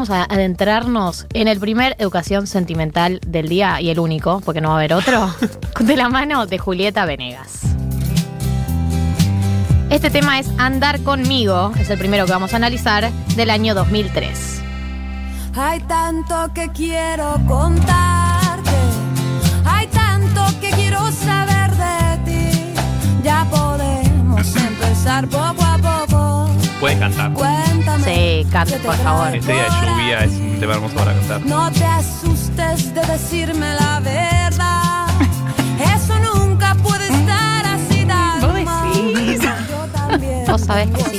Vamos a adentrarnos en el primer educación sentimental del día y el único, porque no va a haber otro, de la mano de Julieta Venegas. Este tema es Andar conmigo, es el primero que vamos a analizar del año 2003. Hay tanto que quiero contarte, hay tanto que quiero saber de ti. Ya podemos empezar poco a poco. Puedes cantar. Cuéntame. Sí, cante, ¿qué te por favor. Este día de lluvia es un tema hermoso para cantar. No te asustes de decirme la verdad. Eso nunca puede estar así tan ¿Vos decís? Yo también Vos sabés que sí.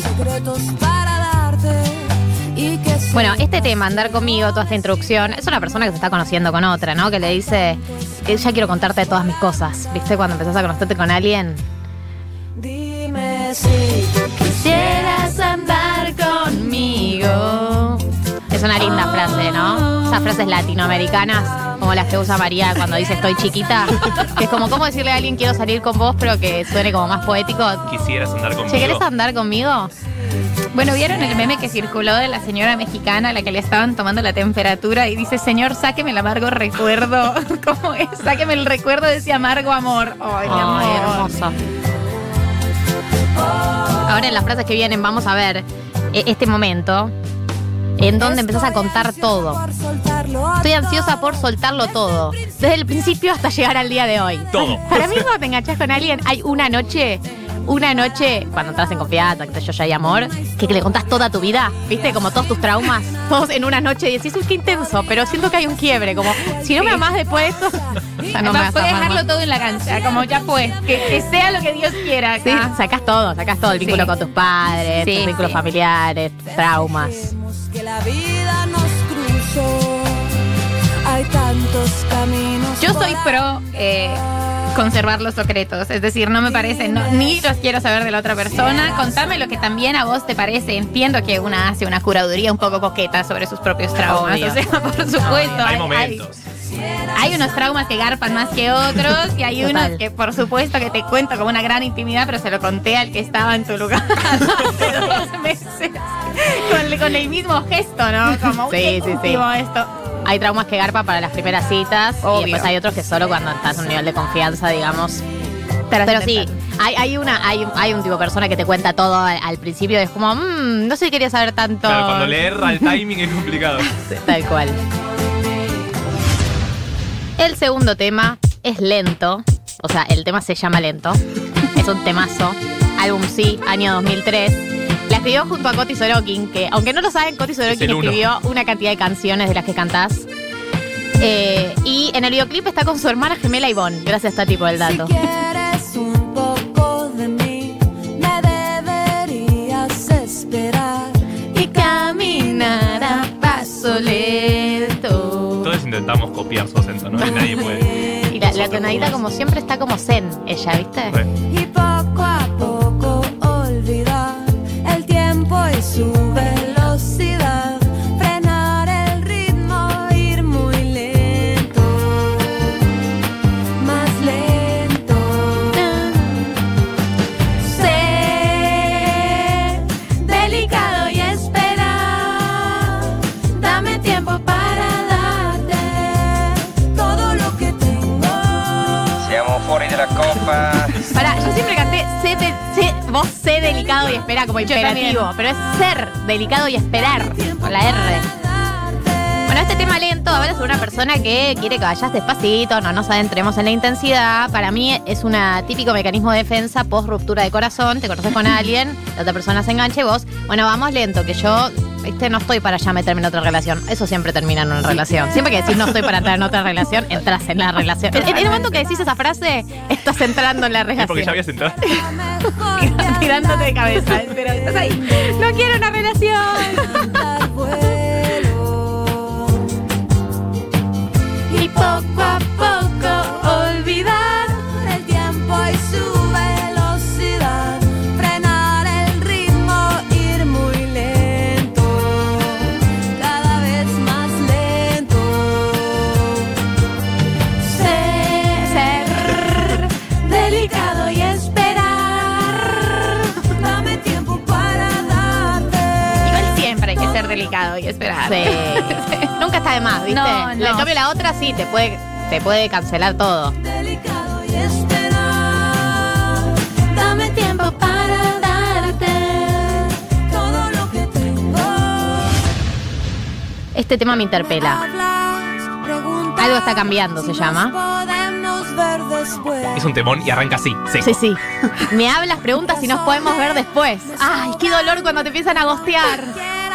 Bueno, este tema, andar conmigo, toda esta introducción, es una persona que se está conociendo con otra, ¿no? Que le dice, eh, ya quiero contarte todas mis cosas. ¿Viste? Cuando empezás a conocerte con alguien. Dime si Quisieras andar Es una linda frase, ¿no? Esas frases latinoamericanas, como las que usa María cuando dice estoy chiquita. Que es como, ¿cómo decirle a alguien quiero salir con vos, pero que suene como más poético? Quisieras andar conmigo. Che, ¿querés andar conmigo? Bueno, ¿vieron el meme que circuló de la señora mexicana a la que le estaban tomando la temperatura y dice, señor, sáqueme el amargo recuerdo? ¿Cómo es? Sáqueme el recuerdo de ese amargo amor. Ay, mi Ay, amor. hermoso. Ahora en las frases que vienen vamos a ver eh, este momento en donde empezás a contar todo. Estoy ansiosa por soltarlo todo. Desde el principio hasta llegar al día de hoy. Todo. Para mí cuando te enganchas con alguien hay una noche, una noche, cuando entras en confianza, que yo ya hay amor, que, le contás toda tu vida, ¿viste? Como todos tus traumas, todos en una noche y decís, uy, qué intenso, pero siento que hay un quiebre, como, si no me amás después, ya no me vas a Puedes amar dejarlo más. todo en la cancha, como ya fue. Que, que sea lo que Dios quiera. Sí, acá. sacás todo, sacás todo, el vínculo Sí. con tus padres, Sí, tus vínculos sí. familiares, traumas. La vida nos cruzó. Hay tantos caminos. Yo soy pro eh, conservar los secretos, es decir, no me parece, no- ni los quiero saber de la otra persona. Contame lo que también a vos te parece. Entiendo que una hace una curaduría un poco coqueta sobre sus propios traumas. Obvio. O sea, por supuesto. Hay hay- momentos. Hay unos traumas que garpan más que otros y hay Total. unos que por supuesto que te cuento como una gran intimidad, pero se lo conté al que estaba en tu lugar hace dos meses. Con, con el mismo gesto, ¿no? Como Sí, qué sí, sí. esto. Hay traumas que garpa para las primeras citas y después hay otros que solo cuando estás en un nivel de confianza, digamos. Pero sí, hay, hay una, hay, hay un tipo de persona que te cuenta todo al, al principio es como, "Mm, no sé si quería saber tanto. Claro, cuando le erra el timing es complicado. Tal cual. El segundo tema es lento. O sea, el tema se llama Lento. Es un temazo. Álbum Sí, año 2003. La escribió junto a Coti Sorokin, que aunque no lo saben, Coti Sorokin escribió una cantidad de canciones de las que cantás. Eh, y en el videoclip está con su hermana gemela Ivonne. Gracias, Tati, por el dato. Si intentamos copiar su acento, ¿no? Y nadie puede. Y la, la tonadita, como siempre, está como zen, ella, ¿viste? Re. Siamo fuori della coppa. Pará, yo siempre canté sé de- sé- vos sé delicado y espera como imperativo, pero es ser delicado y esperar con la R. Bueno, este tema lento habla sobre una persona que quiere que vayas despacito, no nos adentremos en la intensidad. Para mí es un típico mecanismo de defensa post ruptura de corazón. Te conoces con alguien, la otra persona se engancha y vos, bueno, vamos lento, que yo este, no estoy para ya meterme en otra relación. Eso siempre termina en una relación. Siempre que decís no estoy para entrar en otra relación, entras en la relación. En, en el momento que decís esa frase, estás entrando en la relación. porque ya habías entrado. tirándote de cabeza. Pero estás ahí. No quiero una relación. Y poco a poco delicado y esperar. Sí. Nunca está de más, ¿viste? No, no. En cambio, la otra sí te puede, te puede cancelar todo. Delicado y esperar. Dame tiempo para darte todo lo que tengo. Este tema me interpela. Algo está cambiando, se llama. Es un temón y arranca así, seco. Sí, sí. Me hablas, preguntas y nos podemos ver después. Ay, qué dolor cuando te empiezan a gostear.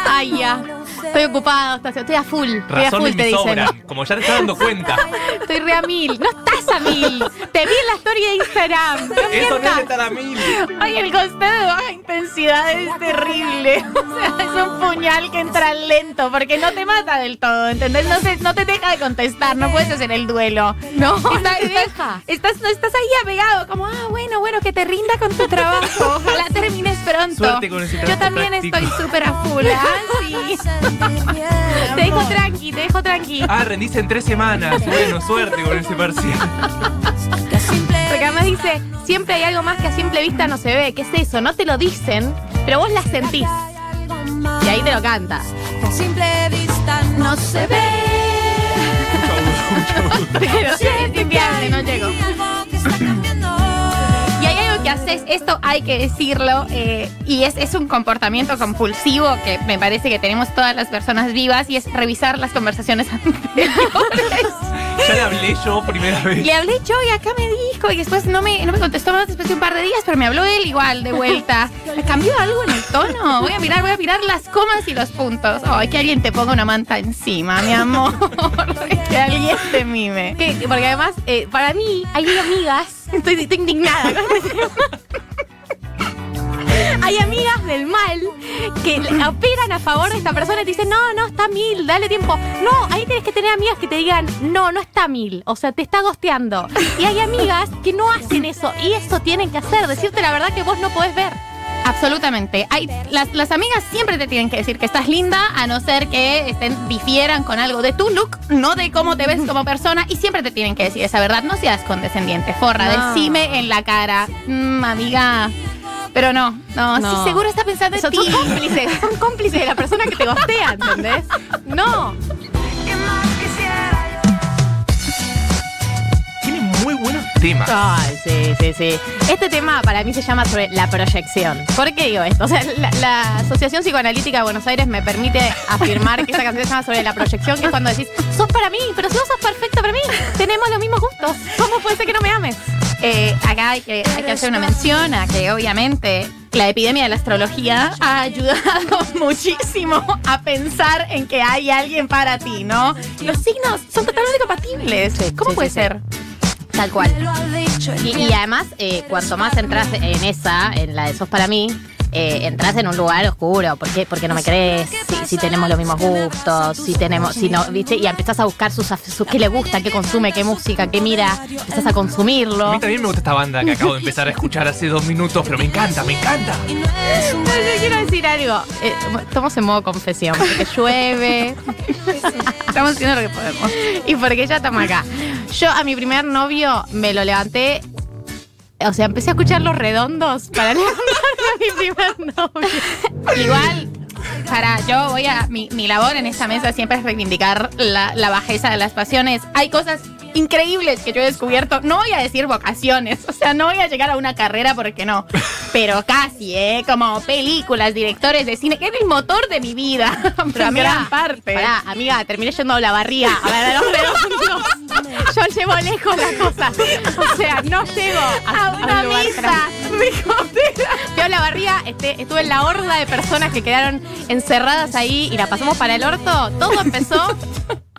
Ay, ya. Estoy ocupado, estoy- a full. Estoy a full, te dicen. como ya te estás dando cuenta. Estoy re a mil. No estás a mil. Te vi en la story de Instagram. No Eso no es estar a mil. Ay, el costado de baja intensidad es terrible. O sea, es un puñal que entra lento porque no te mata del todo, ¿entendés? No, se- no te deja de contestar, no puedes hacer el duelo. No, no te estás- deja. Estás, no, estás ahí apegado, como, ah, bueno, bueno, que te rinda con tu trabajo. Ojalá termines pronto. Suerte con ese Yo también práctico. estoy súper a full. Ah, sí. Te dejo tranqui, te dejo tranqui. Ah, rendiste en tres semanas. Bueno, suerte con ese parcial. Porque además dice, siempre hay algo más que a simple vista no se ve. ¿Qué es eso? No te lo dicen, pero vos la sentís. Y ahí te lo canta. que a simple vista no se ve. Pero sí, es inviable, no llego. Esto hay que decirlo, eh, y es, es un comportamiento compulsivo que me parece que tenemos todas las personas vivas, y es revisar las conversaciones anteriores. Ya le hablé yo primera vez. Le hablé yo y acá me dijo, y después no me, no me contestó más después de un par de días, pero me habló él igual de vuelta. ¿Me cambió algo en el tono? Voy a mirar, voy a mirar las comas y los puntos. Ay, que alguien te ponga una manta encima, mi amor. que alguien te mime. Que- porque además, eh, para mí, hay amigas. Estoy, indignada. Hay amigas del mal que operan a favor de esta persona y te dicen, no, no, está mil, dale tiempo. No, ahí tienes que tener amigas que te digan, no, no está mil. O sea, te está gosteando. Y hay amigas que no hacen eso. Y eso tienen que hacer, decirte la verdad que vos no podés ver. Absolutamente. Hay, las, las amigas siempre te tienen que decir que estás linda, a no ser que estén, difieran con algo de tu look, no de cómo te ves como persona, y siempre te tienen que decir esa verdad. No seas condescendiente, forra, No. decime en la cara, "Mm, amiga. Pero no, no, No. sí, seguro está pensando en ti. son cómplices, son cómplices de la persona que te gostea, ¿entendés? No. Muy buenos temas. Ay, sí, sí, sí. Este tema para mí se llama sobre la proyección. ¿Por qué digo esto? O sea, la, la Asociación Psicoanalítica de Buenos Aires me permite afirmar que esta canción se llama sobre la proyección, que es cuando decís, sos para mí, pero si vos sos perfecto para mí, tenemos los mismos gustos. ¿Cómo puede ser que no me ames? Eh, acá hay que, hay que hacer una mención a que obviamente la epidemia de la astrología ha ayudado muchísimo a pensar en que hay alguien para ti, ¿no? Los signos son totalmente compatibles. ¿Cómo sí, puede sí. ser? Tal cual. Y, además, eh, cuanto más entras en esa, en la de sos para mí, eh, entras en un lugar oscuro. ¿Por qué? Porque no me crees, si, si tenemos los mismos gustos, si tenemos, si no, ¿viste? Y empezás a buscar sus, sus qué le gusta, qué consume, qué música, qué mira, empezás a A consumirlo. mí también me gusta esta banda que acabo de empezar a escuchar hace dos minutos, pero me encanta, me encanta. No, yo quiero decir algo. Eh, estamos en modo confesión, porque llueve Estamos haciendo lo que podemos. y porque ya estamos acá. Yo a mi primer novio me lo levanté. O sea, empecé a escuchar los redondos para levantarme a mi primer novio. Igual, para yo voy a. Mi, mi labor en esta mesa siempre es reivindicar la, la bajeza de las pasiones. Hay cosas increíbles que yo he descubierto. No voy a decir vocaciones, o sea, no voy a llegar a una carrera porque no. Pero casi, ¿eh? Como películas, directores de cine, que es el motor de mi vida. Pero amiga, gran parte. Pará, amiga, terminé yendo a la barría a ver a los redondos. Yo llevo lejos la cosa. O sea, no llego a, A una un lugar misa. a la barría, este, estuve en la horda de personas que quedaron encerradas ahí y la pasamos para el orto. Todo empezó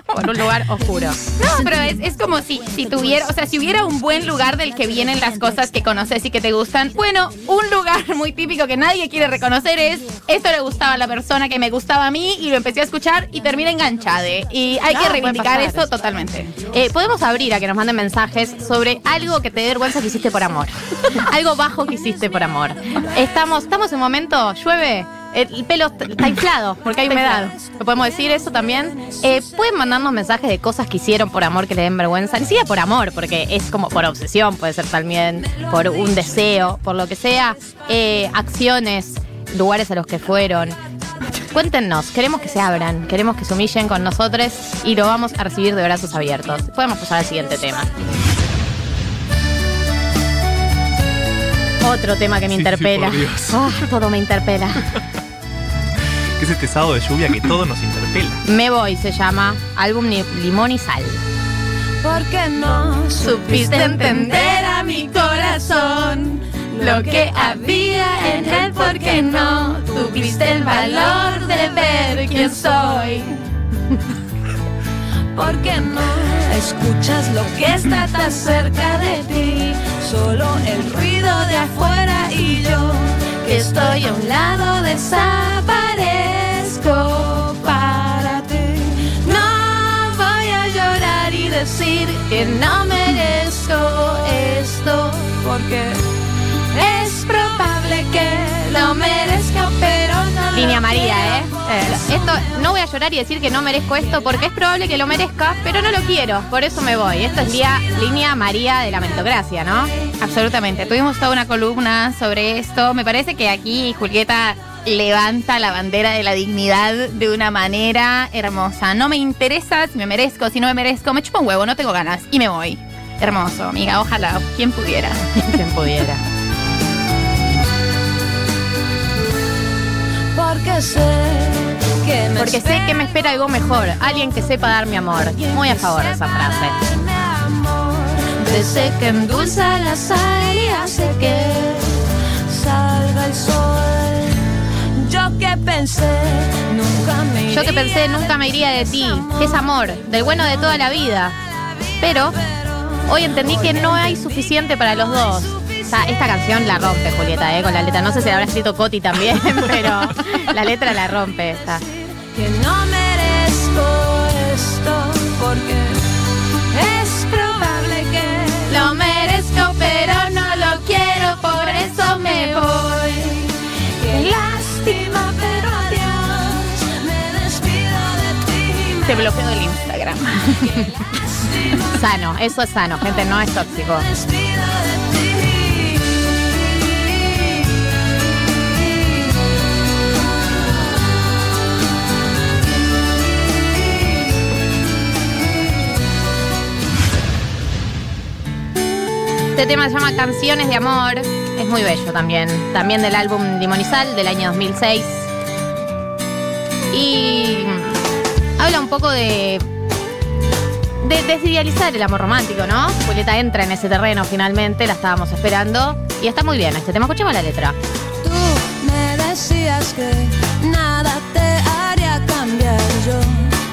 por un lugar oscuro. No, pero es, es como si, si tuviera, o sea, si hubiera un buen lugar del que vienen las cosas que conoces y que te gustan. Bueno, un lugar muy típico que nadie quiere reconocer es esto le gustaba a la persona que me gustaba a mí y lo empecé a escuchar y termina enganchada. Y hay que reivindicar eso. totalmente. Eh, podemos abrir a que nos manden mensajes sobre algo que te dé vergüenza que hiciste por amor. algo bajo que hiciste por amor. Estamos, estamos en momento, llueve. El pelo está inflado porque hay humedad. ¿Lo podemos decir eso también? Eh, Pueden mandarnos mensajes de cosas que hicieron por amor que le den vergüenza. Ni siquiera por amor, porque es como por obsesión, puede ser también por un deseo, por lo que sea. Eh, acciones, lugares a los que fueron. Cuéntenos, queremos que se abran, queremos que se humillen con nosotros y lo vamos a recibir de brazos abiertos. Podemos pasar al siguiente tema. Otro tema que me Sí, interpela. Ah, todo me interpela. Que es este sábado de lluvia que todo nos interpela. Me voy se llama álbum Limón y Sal. Porque no Supiste entender a mi corazón lo que había en él, porque no tuviste el valor de ver quién soy. porque no escuchas lo que está tan cerca de ti. Solo el ruido de afuera y yo que estoy a un lado desaparezco decir que no merezco esto porque es probable que lo merezca, pero no lo Línea María, ¿eh? quiero. Esto, no voy a llorar y decir que no merezco esto porque es probable que lo merezca, pero no lo quiero, por eso me voy. Esto es línea, línea María de la meritocracia, ¿no? Absolutamente. Tuvimos toda una columna sobre esto. Me parece que aquí Julieta levanta la bandera de la dignidad de una manera hermosa. No me interesa si me merezco, si no me merezco, me chupo un huevo, no tengo ganas y me voy. Hermoso, amiga. Ojalá, quien pudiera. Quien pudiera. Porque sé que me Porque sé que me espera algo mejor, alguien que sepa dar mi amor. Muy a favor de esa frase. Desde que endulza la sal y hace que que pensé, nunca me Yo que pensé nunca me iría de ti, es amor, del bueno de toda la vida. Pero hoy entendí que no hay suficiente para los dos. O sea, esta canción la rompe Julieta, ¿eh? Con la letra. No sé si la habrá escrito Coti también, pero la letra la rompe esta. que no bloqueo del Instagram. Sano, eso es sano, gente, no es tóxico. Este tema se llama Canciones de Amor. Es muy bello también. También del álbum Limonizal del año 2006. Y habla un poco de. de desidealizar el amor romántico, ¿no? Julieta entra en ese terreno finalmente, la estábamos esperando. Y está muy bien este tema. Escuchemos la letra. Tú me decías que nada te haría cambiar. Yo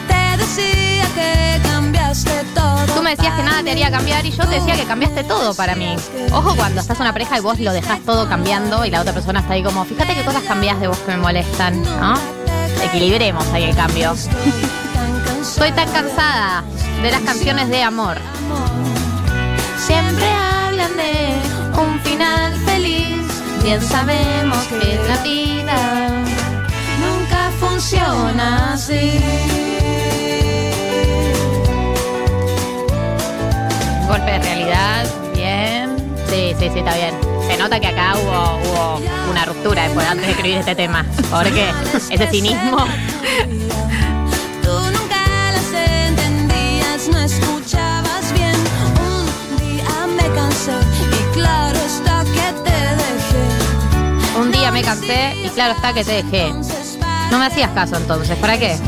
te decía que cambiaste todo. Tú me decías que nada te haría cambiar y yo te decía que cambiaste todo para mí. Ojo cuando estás una pareja y vos lo dejás todo cambiando y la otra persona está ahí como, fíjate qué cosas cambias de vos que me molestan, ¿no? Equilibremos ahí el cambio. Estoy tan cansada de las canciones de amor. Siempre hablan de un final feliz. Bien sabemos que la vida nunca funciona así. Golpe de realidad, bien. Sí, sí, sí, está bien. Se nota que acá hubo, hubo una ruptura después, antes de escribir este tema. ¿Por qué? Ese cinismo. Tú nunca las entendías, no escuchabas bien. Un día me cansé y claro está que te dejé. Un día me cansé y claro está que te dejé. Entonces, No me hacías caso entonces, ¿para qué?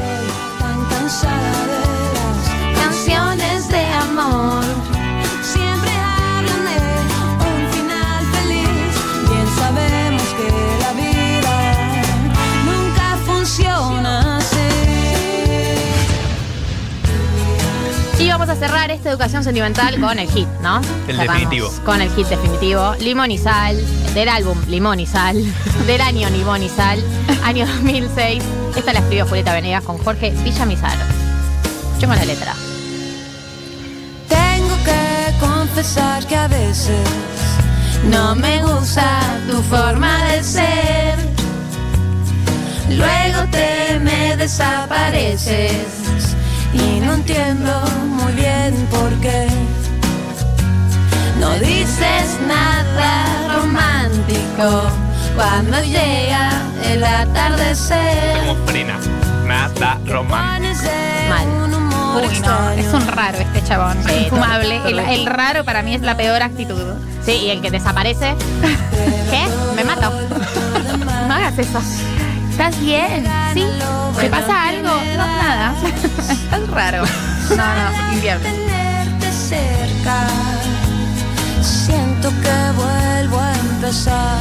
Y vamos a cerrar esta educación sentimental con el hit, ¿no? El Cerramos definitivo. Con el hit definitivo. Limón y sal, del álbum Limón y sal, del año Limón y sal, año 2006. Esta la escribió Julieta Venegas con Jorge Villamizar. Escuchemos la letra. Tengo que confesar que a veces no me gusta tu forma de ser. Luego te me desapareces y no entiendo muy bien por qué. No dices nada romántico Cuando llega el atardecer. Como frena. Nada romántico. Mal. Uy, no, es un raro este chabón. Sí, Infumable. El, el raro para mí es la peor actitud. Sí, y el que desaparece. ¿Qué? Me mato. No hagas eso. ¿Estás bien? ¿Sí? ¿Te pasa algo? No, nada. Estás raro. No, no, inviable. tenerte cerca. Siento que vuelvo a empezar.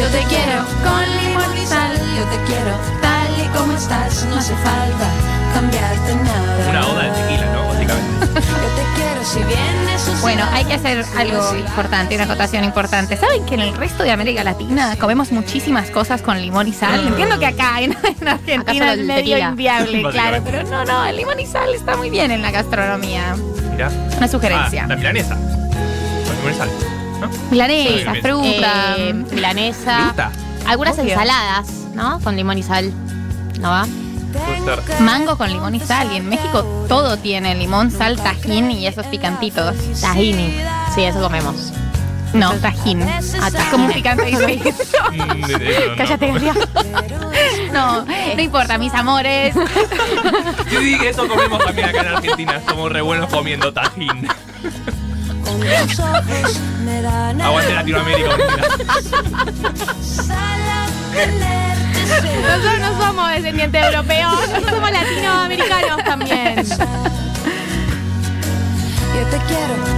Yo te quiero con limón y sal. Yo te quiero tal y como estás. No hace falta cambiarte nada. Una oda de tequila, ¿no? Bueno, no. hay que hacer algo importante, una acotación importante. ¿Saben que en el resto de América Latina comemos muchísimas cosas con limón y sal? Entiendo que acá en, en Argentina es medio tequila. inviable, claro, pero no, no, el limón y sal está muy bien en la gastronomía. Mirá. Una sugerencia. Ah, la milanesa. Con limón y sal. ¿No? Milanesa, Sí, fruta. Eh, milanesa. Fruta. Algunas Obvio. ensaladas, ¿no? Con limón y sal. ¿No va? Ser. Mango con limón y sal. Y en México todo tiene limón, sal, tajín y esos picantitos. Tahini. Sí, eso comemos. No, tajín. Ah, Es como un picante diferente. Mm, no, Cállate, no. Gabriel. No, no importa, mis amores. Yo dije eso comemos también acá en Argentina. Somos re buenos comiendo tajín. Aguante Latinoamérica Nosotros no somos descendientes europeos, somos latinoamericanos también.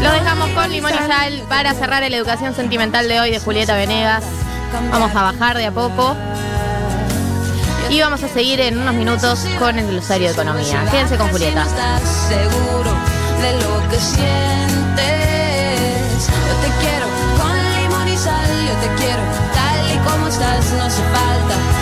Lo dejamos con limón y sal para cerrar la educación sentimental de hoy de Julieta Venegas. Vamos a bajar de a poco. Y vamos a seguir en unos minutos con el glosario de economía. Quédense con Julieta. Seguro de lo que sientes. Yo te quiero con limón y sal. Yo te quiero tal y como estás. No hace falta